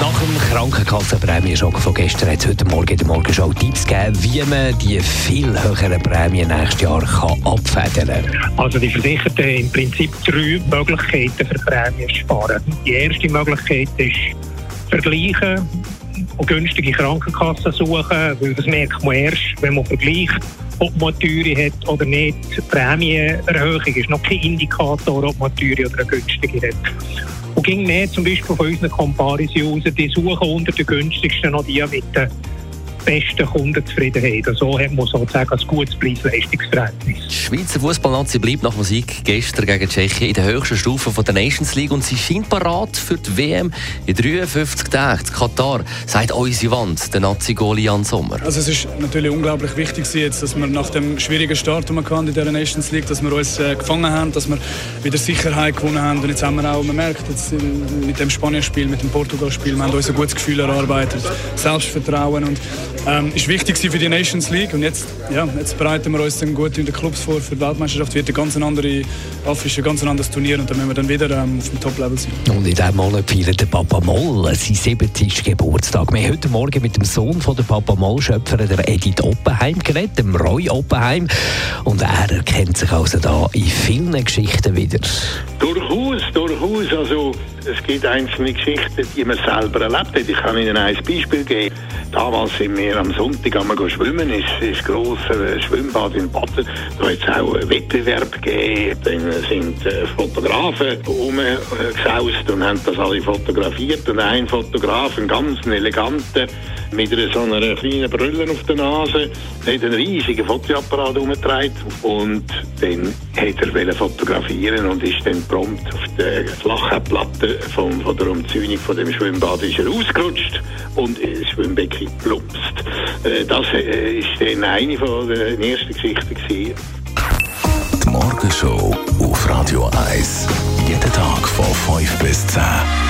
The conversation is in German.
Nach dem Krankenkassenprämienschock von gestern hat es heute Morgen in der Morgenshow Tipps gegeben, wie man die viel höheren Prämien nächstes Jahr kann abfedern kann. Also die Versicherten haben im Prinzip drei Möglichkeiten für Prämien sparen. Die erste Möglichkeit ist vergleichen und günstige Krankenkassen suchen, weil das merkt man erst, wenn man vergleicht, ob man teure hat oder nicht. Prämienerhöhung ist noch kein Indikator, ob man teure oder eine günstige hat. Und ging mehr zum Beispiel von unseren Comparis raus, die suchen unter den günstigsten noch die mit den besten Kundenzufriedenheit. Und so hat man sozusagen ein gutes Preis-Leistungsverhältnis. Die Schweizer Fußballnazi bleibt nach Sieg gestern gegen Tschechien in der höchsten Stufe von der Nations League und sie scheint parat für die WM in 53 Tagen. Katar sagt unsere Wand, der Nazi-Goli Jan Sommer. Also es ist natürlich unglaublich wichtig jetzt, dass wir nach dem schwierigen Start, den wir in der Nations League, dass wir uns äh, gefangen haben, dass wir wieder Sicherheit gewonnen haben und jetzt haben wir auch, man merkt jetzt mit dem Spanien-Spiel, mit dem Portugal-Spiel, wir haben uns ein gutes Gefühl erarbeitet, Selbstvertrauen und ähm, ist wichtig für die Nations League und jetzt, ja, jetzt bereiten wir uns dann gut in den Clubs vor für die Weltmeisterschaft. Wird ein ganz andere, ist ein ganz anderes Turnier und dann müssen wir dann wieder ähm, auf dem Top-Level sein. Und in diesem Monat feiert der Papa Moll seinen 70. Geburtstag. Wir haben heute Morgen mit dem Sohn von der Papa Moll-Schöpfer, der Edith Oppenheim, geredet, dem Roy Oppenheim. Und er erkennt sich also da in vielen Geschichten wieder. Durchaus, durchaus. Also, es gibt einzelne Geschichten, die man selber erlebt hat. Ich kann Ihnen ein Beispiel geben. Damals sind wir am Sonntag einmal schwimmen, ist, ist grosser Schwimmbad in Baden. Da hat es auch einen Wettbewerb gegeben. Dann sind äh, Fotografen rumgesaust und haben das alle fotografiert. Und ein Fotograf, ein ganz eleganter, mit einer, so einer kleinen Brille auf der Nase, hat einen riesigen Fotoapparat umgetragen und dann hat er fotografieren und ist dann prompt auf der flachen Platte von, von der Umzäunung von dem Schwimmbad ist er ausgerutscht und das Schwimmbecken plumpst. Äh, das äh, ist dann eine von den ersten Geschichten. Die Morgenshow auf Radio 1. Jeden Tag von 5 bis 10.